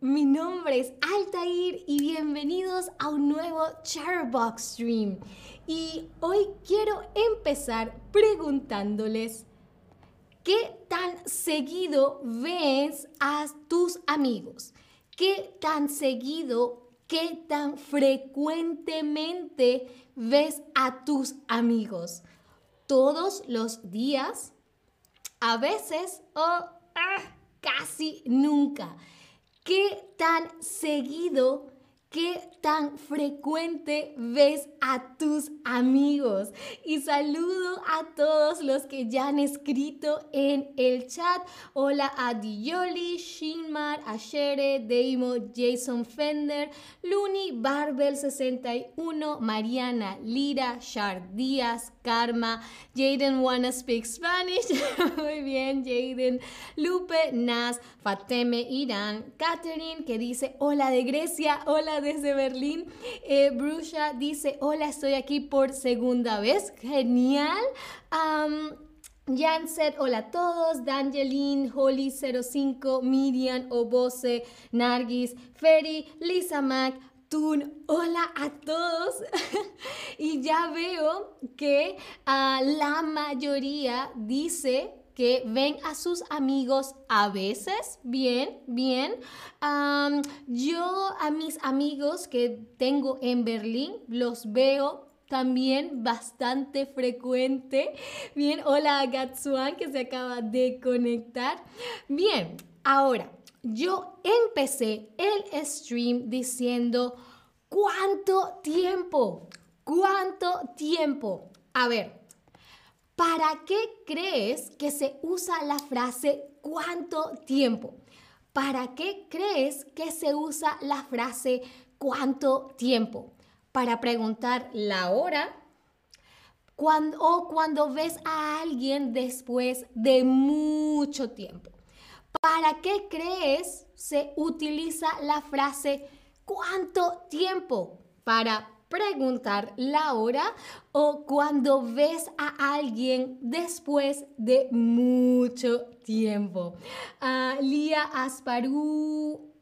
Mi nombre es Altair y bienvenidos a un nuevo Charbox Stream. Y hoy quiero empezar preguntándoles ¿qué tan seguido ves a tus amigos? ¿Qué tan seguido, qué tan frecuentemente ves a tus amigos? ¿Todos los días? ¿A veces o ah, casi nunca? ¿Qué tan seguido ¿Qué tan frecuente ves a tus amigos? Y saludo a todos los que ya han escrito en el chat. Hola a Dioli, Shinmar, Ashere, Deimo, Jason Fender, Luni, Barbel61, Mariana, Lira, Shard Díaz, Karma, Jaden Wanna Speak Spanish. Muy bien, Jaden. Lupe, Nas, Fateme, Irán, Catherine, que dice hola de Grecia, hola desde Berlín. Eh, Brusha dice, hola, estoy aquí por segunda vez. Genial. Um, hola a todos, Dangeline, Holly05, Miriam, Obose, Nargis, Ferry, Lisa Mac, Tun, hola a todos. y ya veo que uh, la mayoría dice que ven a sus amigos a veces, bien, bien. yo a mis amigos que tengo en Berlín los veo también bastante frecuente. Bien, hola a Gatsuan que se acaba de conectar. Bien, ahora yo empecé el stream diciendo cuánto tiempo, cuánto tiempo. A ver, ¿Para qué crees que se usa la frase cuánto tiempo? ¿Para qué crees que se usa la frase cuánto tiempo? Para preguntar la hora o cuando ves a alguien después de mucho tiempo. ¿Para qué crees se utiliza la frase cuánto tiempo? Para preguntar la hora o cuando ves a alguien después de mucho tiempo. Uh, Lía Asparú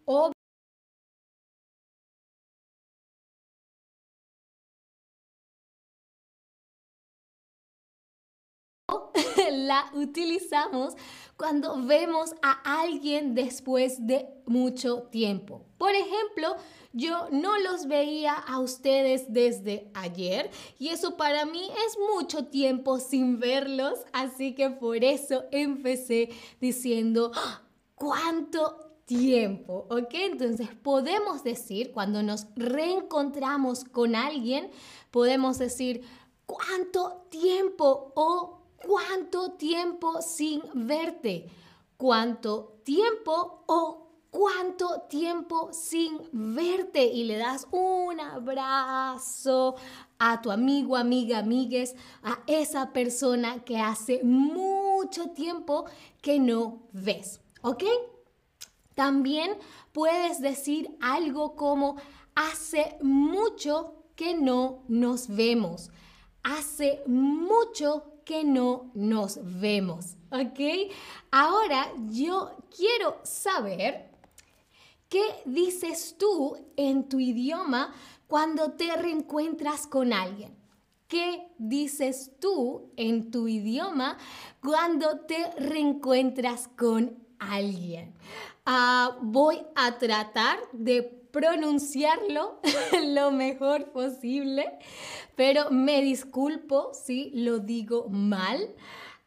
la utilizamos cuando vemos a alguien después de mucho tiempo. Por ejemplo, yo no los veía a ustedes desde ayer y eso para mí es mucho tiempo sin verlos, así que por eso empecé diciendo, ¡Ah! ¿cuánto tiempo? ¿Ok? Entonces podemos decir, cuando nos reencontramos con alguien, podemos decir, ¿cuánto tiempo o cuánto tiempo sin verte, cuánto tiempo o cuánto tiempo sin verte y le das un abrazo a tu amigo, amiga, amigues, a esa persona que hace mucho tiempo que no ves, ¿ok? También puedes decir algo como hace mucho que no nos vemos. Hace mucho que no nos vemos, ¿ok? Ahora yo quiero saber qué dices tú en tu idioma cuando te reencuentras con alguien. ¿Qué dices tú en tu idioma cuando te reencuentras con alguien? Ah, voy a tratar de pronunciarlo lo mejor posible, pero me disculpo si lo digo mal.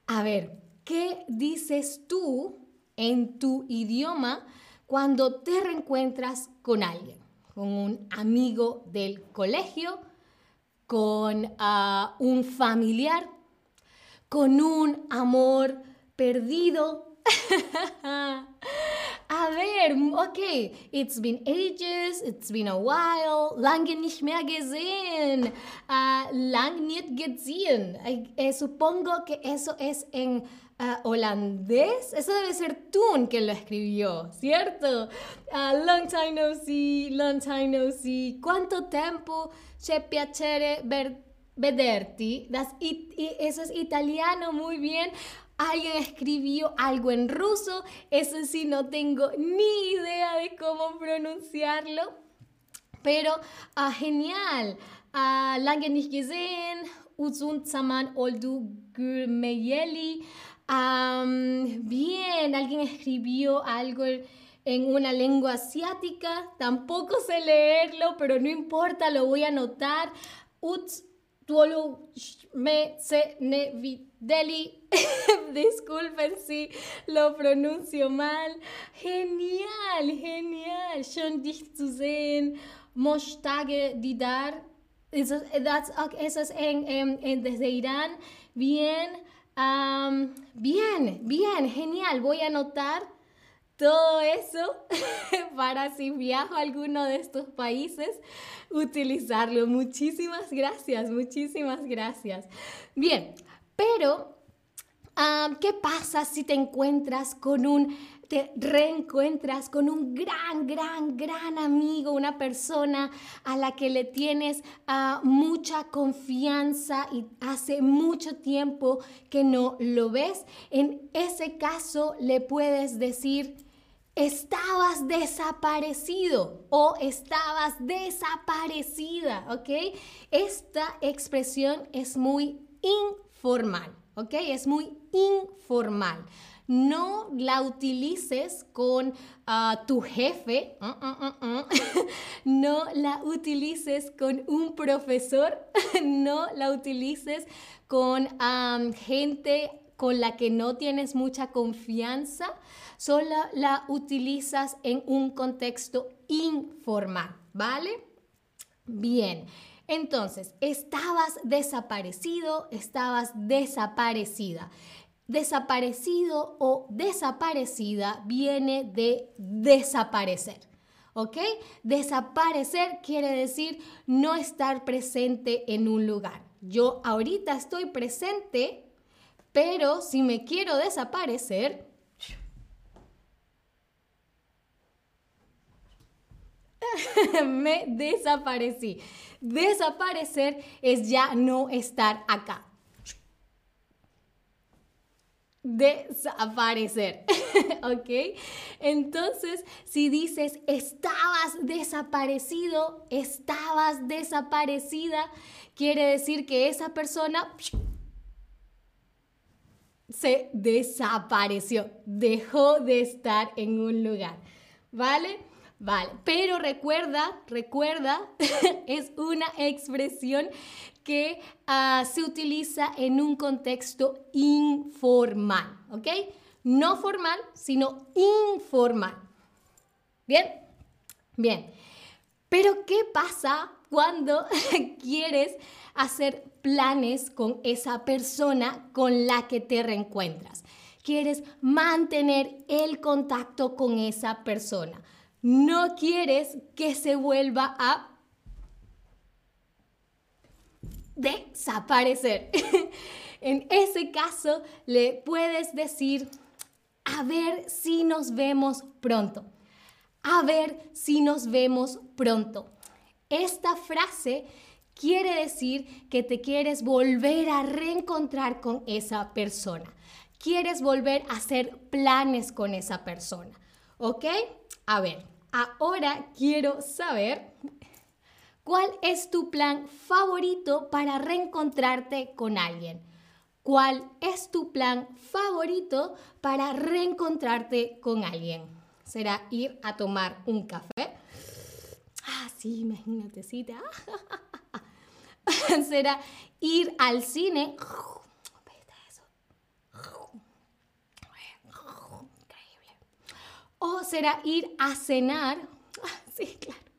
A ver, ¿qué dices tú en tu idioma cuando te reencuentras con alguien? Con un amigo del colegio, con ah, un familiar, con un amor perdido. A ver, okay, it's been ages, it's been a while, lange nicht mehr gesehen, uh, lang nicht gesehen. Eh, supongo que eso es en uh, holandés. Eso debe ser Toon que lo escribió, ¿cierto? Uh, long time no see, long time no see. ¿Cuánto tempo c'è piacere ver, vederti? Das it, eso es italiano, muy bien. Alguien escribió algo en ruso, eso sí no tengo ni idea de cómo pronunciarlo, pero uh, genial. Uh, lange nicht gesehen, Uzun Zaman Oldu Gürmeyeli. Bien, alguien escribió algo en una lengua asiática. Tampoco sé leerlo, pero no importa, lo voy a anotar. Uts me se ne videli. Disculpen si lo pronuncio mal. Genial, genial. Schön dich zu sehen. Mostage Didar. Eso, eso es en, en, desde Irán. Bien, um, bien, bien, genial. Voy a anotar todo eso para si viajo a alguno de estos países, utilizarlo. Muchísimas gracias, muchísimas gracias. Bien, pero, um, ¿qué pasa si te encuentras con un te reencuentras con un gran, gran, gran amigo, una persona a la que le tienes uh, mucha confianza y hace mucho tiempo que no lo ves. En ese caso le puedes decir, estabas desaparecido o estabas desaparecida, ¿ok? Esta expresión es muy informal, ¿ok? Es muy informal no la utilices con ah, tu jefe, mm, mm, mm, no la utilices con un profesor, no la utilices con gente con la que no tienes mucha confianza, solo la utilizas en un contexto informal, ¿vale? Bien. Entonces, estabas desaparecido, estabas desaparecida. Desaparecido o desaparecida viene de desaparecer. ¿Ok? Desaparecer quiere decir no estar presente en un lugar. Yo ahorita estoy presente, pero si me quiero desaparecer, me desaparecí. Desaparecer es ya no estar acá desaparecer. ¿Ok? Entonces, si dices, estabas desaparecido, estabas desaparecida, quiere decir que esa persona se desapareció, dejó de estar en un lugar. ¿Vale? Vale, pero recuerda, recuerda, es una expresión que ah, se utiliza en un contexto informal, ¿ok? No formal, sino informal. ¿Bien? Bien. Pero ¿qué pasa cuando quieres hacer planes con esa persona con la que te reencuentras? Quieres mantener el contacto con esa persona. No quieres que se vuelva a desaparecer. en ese caso, le puedes decir, a ver si nos vemos pronto. A ver si nos vemos pronto. Esta frase quiere decir que te quieres volver a reencontrar con esa persona. Quieres volver a hacer planes con esa persona. ¿Ok? A ver, ahora quiero saber ¿Cuál es tu plan favorito para reencontrarte con alguien? ¿Cuál es tu plan favorito para reencontrarte con alguien? ¿Será ir a tomar un café? Ah, sí, imagínate, sí. ¿Será ir al cine? Increíble. ¿O será ir a cenar? Ah, sí, claro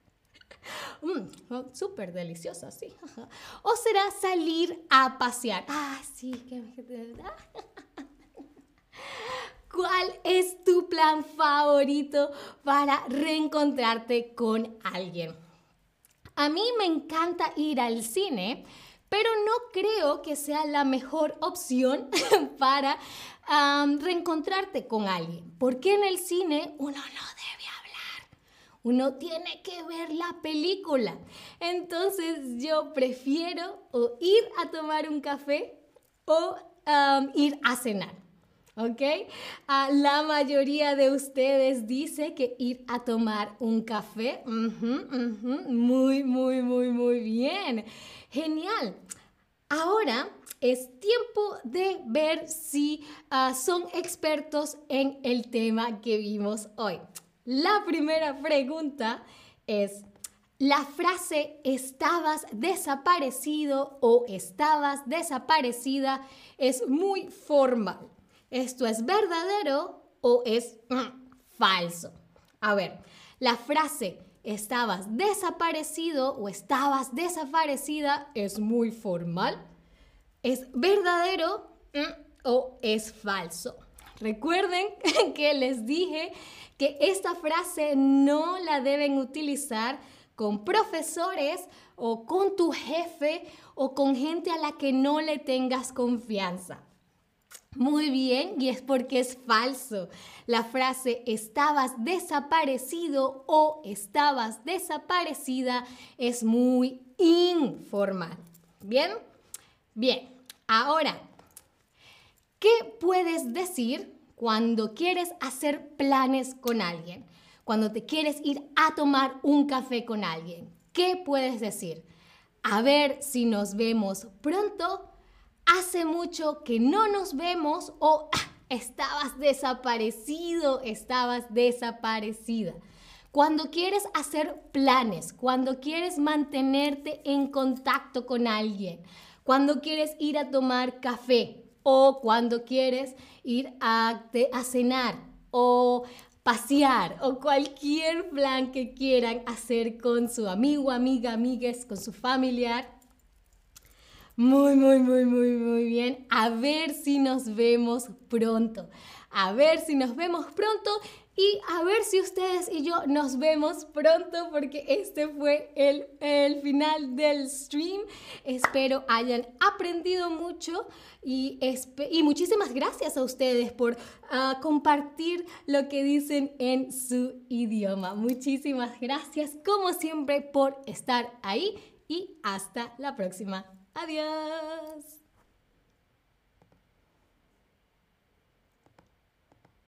mmm, súper deliciosa, sí. o será salir a pasear. Ah, sí, que... ¿Cuál es tu plan favorito para reencontrarte con alguien? A mí me encanta ir al cine, pero no creo que sea la mejor opción para reencontrarte con alguien, porque en el cine uno no debe uno tiene que ver la película. Entonces yo prefiero o ir a tomar un café o ir a cenar. ¿Ok? A la mayoría de ustedes dice que ir a tomar un café. Muy, muy, muy, muy bien. Genial. Ahora es tiempo de ver si ah, son expertos en el tema que vimos hoy. La primera pregunta es, la frase estabas desaparecido o estabas desaparecida es muy formal. ¿Esto es verdadero o es mm, falso? A ver, la frase estabas desaparecido o estabas desaparecida es muy formal. ¿Es verdadero mm, o es falso? Recuerden que les dije que esta frase no la deben utilizar con profesores o con tu jefe o con gente a la que no le tengas confianza. Muy bien, y es porque es falso. La frase estabas desaparecido o estabas desaparecida es muy informal. ¿Bien? Bien, ahora, ¿qué puedes decir cuando quieres hacer planes con alguien? Cuando te quieres ir a tomar un café con alguien. ¿Qué puedes decir? A ver si nos vemos pronto hace mucho que no nos vemos o ah, estabas desaparecido, estabas desaparecida. Cuando quieres hacer planes, cuando quieres mantenerte en contacto con alguien, cuando quieres ir a tomar café o cuando quieres ir a, a cenar o pasear o cualquier plan que quieran hacer con su amigo, amiga, amigues, con su familiar, muy, muy, muy, muy, muy bien. A ver si nos vemos pronto. A ver si nos vemos pronto y a ver si ustedes y yo nos vemos pronto porque este fue el, el final del stream. Espero hayan aprendido mucho y, y muchísimas gracias a ustedes por uh, compartir lo que dicen en su idioma. Muchísimas gracias como siempre por estar ahí y hasta la próxima. Adiós.